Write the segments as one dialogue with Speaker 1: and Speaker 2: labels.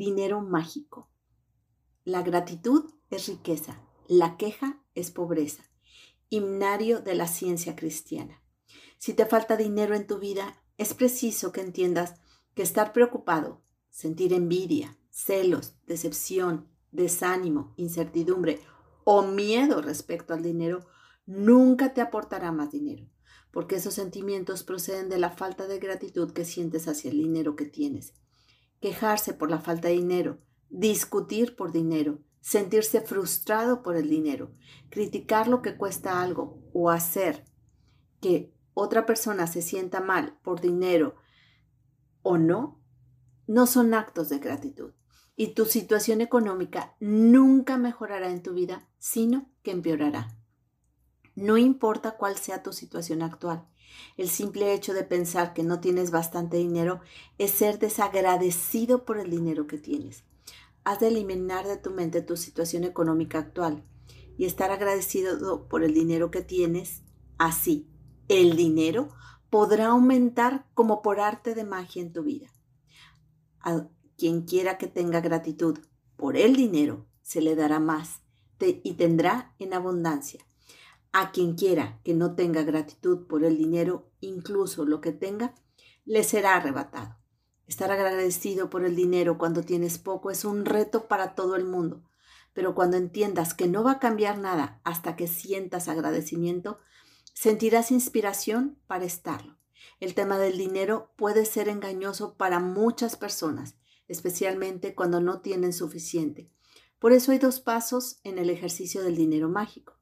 Speaker 1: Dinero mágico. La gratitud es riqueza, la queja es pobreza. Himnario de la ciencia cristiana. Si te falta dinero en tu vida, es preciso que entiendas que estar preocupado, sentir envidia, celos, decepción, desánimo, incertidumbre o miedo respecto al dinero nunca te aportará más dinero, porque esos sentimientos proceden de la falta de gratitud que sientes hacia el dinero que tienes. Quejarse por la falta de dinero, discutir por dinero, sentirse frustrado por el dinero, criticar lo que cuesta algo o hacer que otra persona se sienta mal por dinero o no, no son actos de gratitud. Y tu situación económica nunca mejorará en tu vida, sino que empeorará. No importa cuál sea tu situación actual, el simple hecho de pensar que no tienes bastante dinero es ser desagradecido por el dinero que tienes. Has de eliminar de tu mente tu situación económica actual y estar agradecido por el dinero que tienes. Así, el dinero podrá aumentar como por arte de magia en tu vida. A quien quiera que tenga gratitud por el dinero, se le dará más y tendrá en abundancia. A quien quiera que no tenga gratitud por el dinero, incluso lo que tenga, le será arrebatado. Estar agradecido por el dinero cuando tienes poco es un reto para todo el mundo, pero cuando entiendas que no va a cambiar nada hasta que sientas agradecimiento, sentirás inspiración para estarlo. El tema del dinero puede ser engañoso para muchas personas, especialmente cuando no tienen suficiente. Por eso hay dos pasos en el ejercicio del dinero mágico.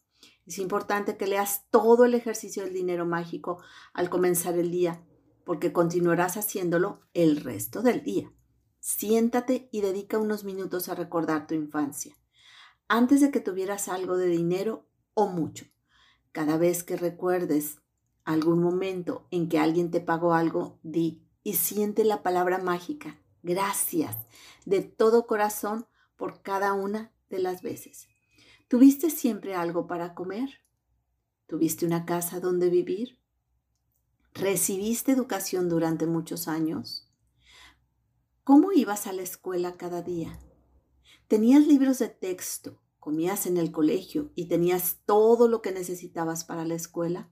Speaker 1: Es importante que leas todo el ejercicio del dinero mágico al comenzar el día, porque continuarás haciéndolo el resto del día. Siéntate y dedica unos minutos a recordar tu infancia, antes de que tuvieras algo de dinero o mucho. Cada vez que recuerdes algún momento en que alguien te pagó algo, di y siente la palabra mágica, gracias, de todo corazón por cada una de las veces. ¿Tuviste siempre algo para comer? ¿Tuviste una casa donde vivir? ¿Recibiste educación durante muchos años? ¿Cómo ibas a la escuela cada día? ¿Tenías libros de texto? ¿Comías en el colegio y tenías todo lo que necesitabas para la escuela?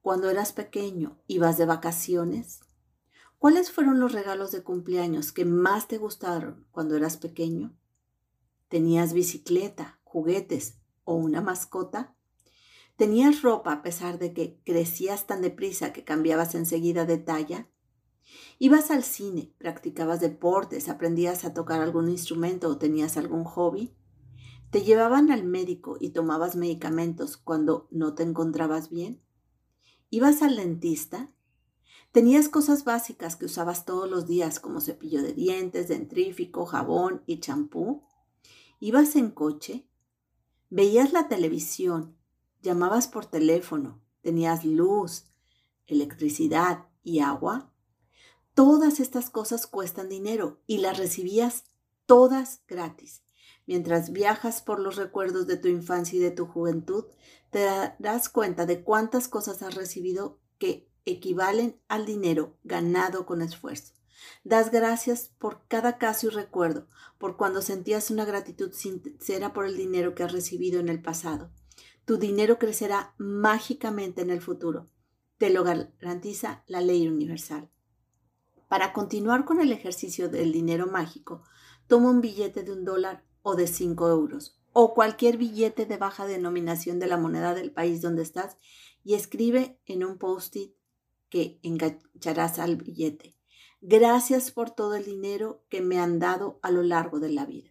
Speaker 1: Cuando eras pequeño, ¿ibas de vacaciones? ¿Cuáles fueron los regalos de cumpleaños que más te gustaron cuando eras pequeño? ¿Tenías bicicleta, juguetes o una mascota? ¿Tenías ropa a pesar de que crecías tan deprisa que cambiabas enseguida de talla? ¿Ibas al cine, practicabas deportes, aprendías a tocar algún instrumento o tenías algún hobby? ¿Te llevaban al médico y tomabas medicamentos cuando no te encontrabas bien? ¿Ibas al dentista? ¿Tenías cosas básicas que usabas todos los días como cepillo de dientes, dentrífico, jabón y champú? ¿Ibas en coche? ¿Veías la televisión? ¿Llamabas por teléfono? ¿Tenías luz, electricidad y agua? Todas estas cosas cuestan dinero y las recibías todas gratis. Mientras viajas por los recuerdos de tu infancia y de tu juventud, te darás cuenta de cuántas cosas has recibido que equivalen al dinero ganado con esfuerzo. Das gracias por cada caso y recuerdo, por cuando sentías una gratitud sincera por el dinero que has recibido en el pasado. Tu dinero crecerá mágicamente en el futuro. Te lo garantiza la ley universal. Para continuar con el ejercicio del dinero mágico, toma un billete de un dólar o de cinco euros o cualquier billete de baja denominación de la moneda del país donde estás y escribe en un post-it que engancharás al billete. Gracias por todo el dinero que me han dado a lo largo de la vida.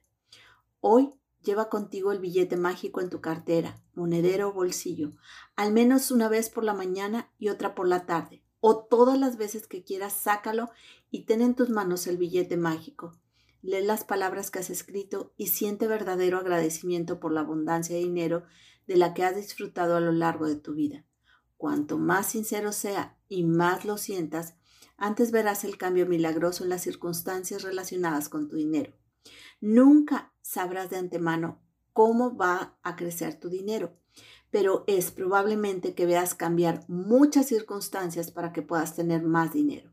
Speaker 1: Hoy lleva contigo el billete mágico en tu cartera, monedero o bolsillo, al menos una vez por la mañana y otra por la tarde, o todas las veces que quieras, sácalo y ten en tus manos el billete mágico. Lee las palabras que has escrito y siente verdadero agradecimiento por la abundancia de dinero de la que has disfrutado a lo largo de tu vida. Cuanto más sincero sea y más lo sientas, antes verás el cambio milagroso en las circunstancias relacionadas con tu dinero. Nunca sabrás de antemano cómo va a crecer tu dinero, pero es probablemente que veas cambiar muchas circunstancias para que puedas tener más dinero.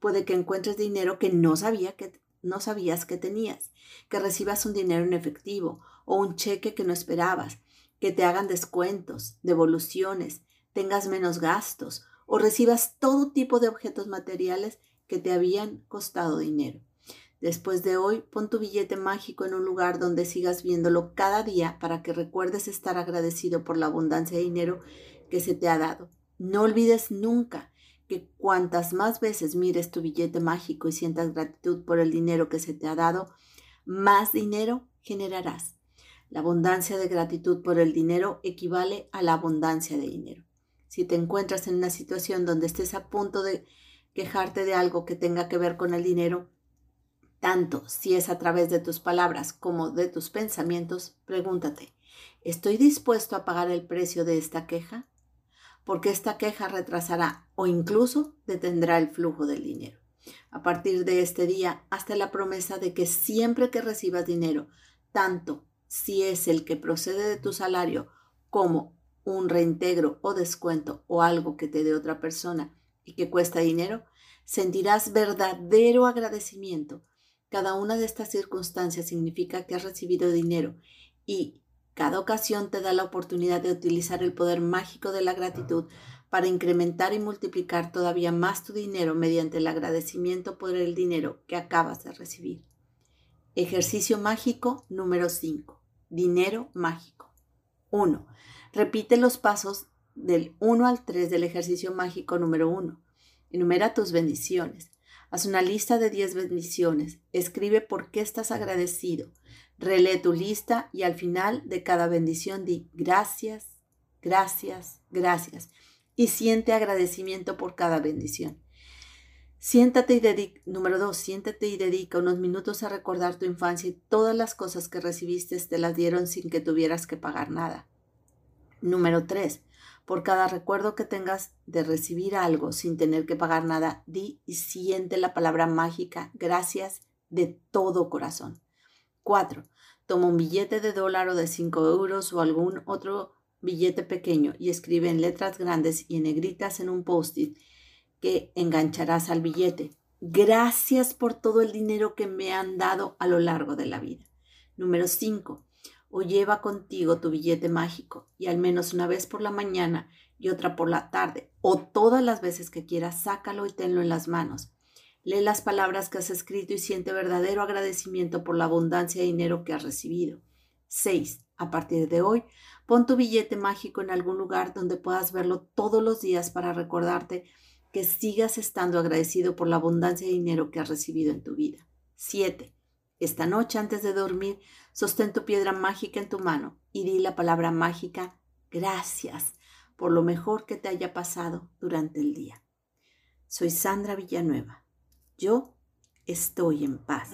Speaker 1: Puede que encuentres dinero que no sabía que no sabías que tenías, que recibas un dinero en efectivo o un cheque que no esperabas, que te hagan descuentos, devoluciones, tengas menos gastos o recibas todo tipo de objetos materiales que te habían costado dinero. Después de hoy, pon tu billete mágico en un lugar donde sigas viéndolo cada día para que recuerdes estar agradecido por la abundancia de dinero que se te ha dado. No olvides nunca que cuantas más veces mires tu billete mágico y sientas gratitud por el dinero que se te ha dado, más dinero generarás. La abundancia de gratitud por el dinero equivale a la abundancia de dinero. Si te encuentras en una situación donde estés a punto de quejarte de algo que tenga que ver con el dinero, tanto si es a través de tus palabras como de tus pensamientos, pregúntate, ¿estoy dispuesto a pagar el precio de esta queja? Porque esta queja retrasará o incluso detendrá el flujo del dinero. A partir de este día, hasta la promesa de que siempre que recibas dinero, tanto si es el que procede de tu salario como un reintegro o descuento o algo que te dé otra persona y que cuesta dinero, sentirás verdadero agradecimiento. Cada una de estas circunstancias significa que has recibido dinero y cada ocasión te da la oportunidad de utilizar el poder mágico de la gratitud para incrementar y multiplicar todavía más tu dinero mediante el agradecimiento por el dinero que acabas de recibir. Ejercicio mágico número 5. Dinero mágico. 1. Repite los pasos del 1 al 3 del ejercicio mágico número 1. Enumera tus bendiciones. Haz una lista de 10 bendiciones. Escribe por qué estás agradecido. Relee tu lista y al final de cada bendición di gracias, gracias, gracias. Y siente agradecimiento por cada bendición. Siéntate y dedica, número dos, siéntate y dedica unos minutos a recordar tu infancia y todas las cosas que recibiste te las dieron sin que tuvieras que pagar nada. Número tres, por cada recuerdo que tengas de recibir algo sin tener que pagar nada, di y siente la palabra mágica gracias de todo corazón. Cuatro, toma un billete de dólar o de cinco euros o algún otro billete pequeño y escribe en letras grandes y en negritas en un post-it que engancharás al billete. Gracias por todo el dinero que me han dado a lo largo de la vida. Número 5. O lleva contigo tu billete mágico y al menos una vez por la mañana y otra por la tarde o todas las veces que quieras, sácalo y tenlo en las manos. Lee las palabras que has escrito y siente verdadero agradecimiento por la abundancia de dinero que has recibido. 6. A partir de hoy, pon tu billete mágico en algún lugar donde puedas verlo todos los días para recordarte que sigas estando agradecido por la abundancia de dinero que has recibido en tu vida. 7. Esta noche antes de dormir, sostén tu piedra mágica en tu mano y di la palabra mágica gracias por lo mejor que te haya pasado durante el día. Soy Sandra Villanueva. Yo estoy en paz.